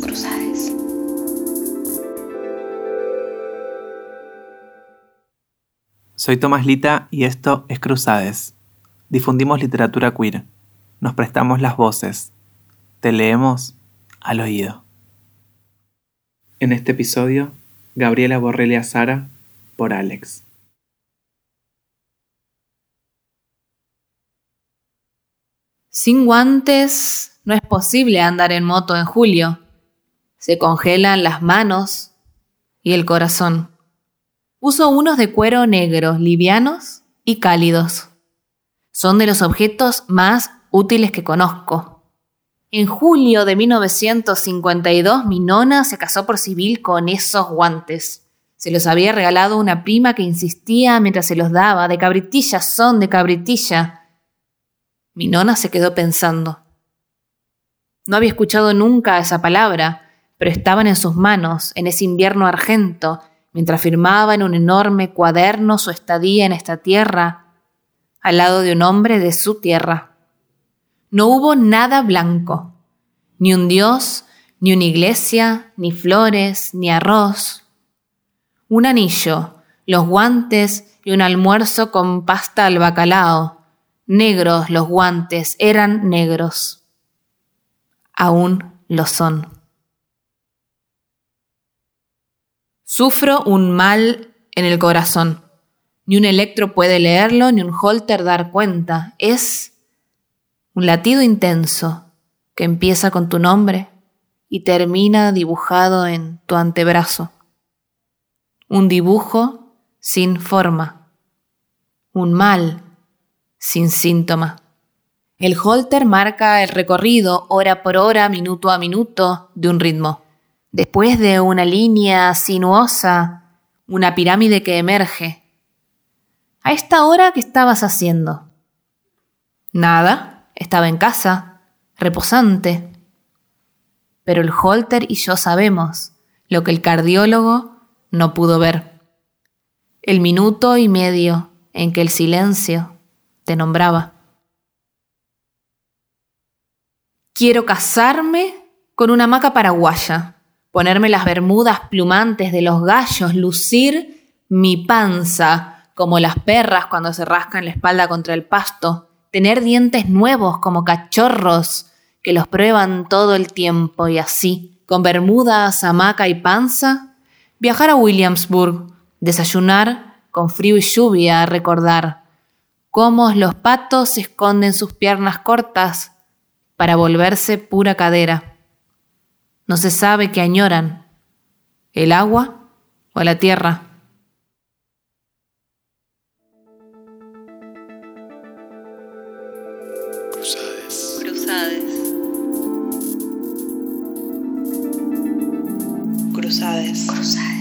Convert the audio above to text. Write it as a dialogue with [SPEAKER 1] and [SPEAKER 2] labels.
[SPEAKER 1] cruzadas. Soy Tomás Lita y esto es Cruzades. Difundimos literatura queer. Nos prestamos las voces. Te leemos al oído. En este episodio, Gabriela Borrelia Sara por Alex.
[SPEAKER 2] Sin guantes, no es posible andar en moto en julio. Se congelan las manos y el corazón. Uso unos de cuero negro, livianos y cálidos. Son de los objetos más útiles que conozco. En julio de 1952 mi nona se casó por civil con esos guantes. Se los había regalado una prima que insistía mientras se los daba, de cabritilla son de cabritilla. Mi nona se quedó pensando. No había escuchado nunca esa palabra, pero estaban en sus manos en ese invierno argento, mientras firmaba en un enorme cuaderno su estadía en esta tierra, al lado de un hombre de su tierra. No hubo nada blanco, ni un dios, ni una iglesia, ni flores, ni arroz. Un anillo, los guantes y un almuerzo con pasta al bacalao. Negros los guantes, eran negros. Aún lo son. Sufro un mal en el corazón. Ni un electro puede leerlo, ni un holter dar cuenta. Es un latido intenso que empieza con tu nombre y termina dibujado en tu antebrazo. Un dibujo sin forma. Un mal sin síntoma. El holter marca el recorrido hora por hora, minuto a minuto, de un ritmo. Después de una línea sinuosa, una pirámide que emerge. ¿A esta hora qué estabas haciendo? Nada, estaba en casa, reposante. Pero el Holter y yo sabemos lo que el cardiólogo no pudo ver. El minuto y medio en que el silencio te nombraba. Quiero casarme con una maca paraguaya ponerme las bermudas plumantes de los gallos, lucir mi panza como las perras cuando se rascan la espalda contra el pasto, tener dientes nuevos como cachorros que los prueban todo el tiempo y así, con bermudas, hamaca y panza, viajar a Williamsburg, desayunar con frío y lluvia, recordar cómo los patos esconden sus piernas cortas para volverse pura cadera no se sabe qué añoran, el agua o la tierra.
[SPEAKER 3] Cruzades. Cruzades. Cruzades. Cruzades.